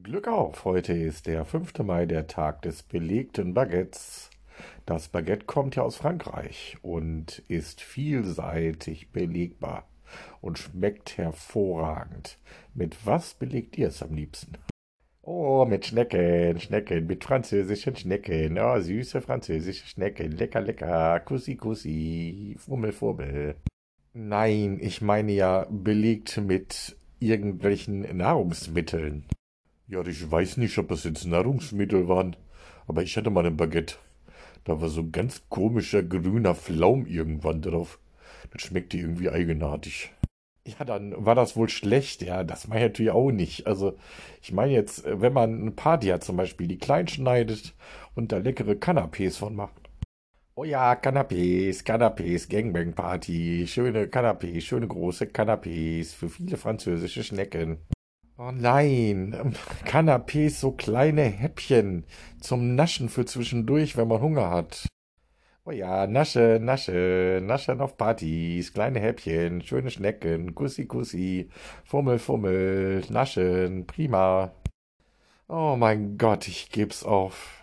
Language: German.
Glück auf, heute ist der 5. Mai, der Tag des belegten Baguettes. Das Baguette kommt ja aus Frankreich und ist vielseitig belegbar und schmeckt hervorragend. Mit was belegt ihr es am liebsten? Oh, mit Schnecken, Schnecken, mit französischen Schnecken. Oh, süße französische Schnecken. Lecker, lecker. Kussi, kussi. Fummel, fummel. Nein, ich meine ja belegt mit irgendwelchen Nahrungsmitteln. Ja, ich weiß nicht, ob das jetzt Nahrungsmittel waren, aber ich hatte mal ein Baguette. Da war so ein ganz komischer grüner Flaum irgendwann drauf. Das schmeckte irgendwie eigenartig. Ja, dann war das wohl schlecht. Ja, das meine ich natürlich auch nicht. Also, ich meine jetzt, wenn man eine Party hat zum Beispiel, die klein schneidet und da leckere Canapés von macht. Oh ja, Canapés, Canapés, Gangbang Party, schöne Canapés, schöne große Canapés für viele französische Schnecken. Oh nein, Canapés, so kleine Häppchen zum Naschen für zwischendurch, wenn man Hunger hat. Oh ja, Nasche, Nasche, Naschen auf Partys, kleine Häppchen, schöne Schnecken, Kussi, Kussi, Fummel, Fummel, Naschen, prima. Oh mein Gott, ich geb's auf.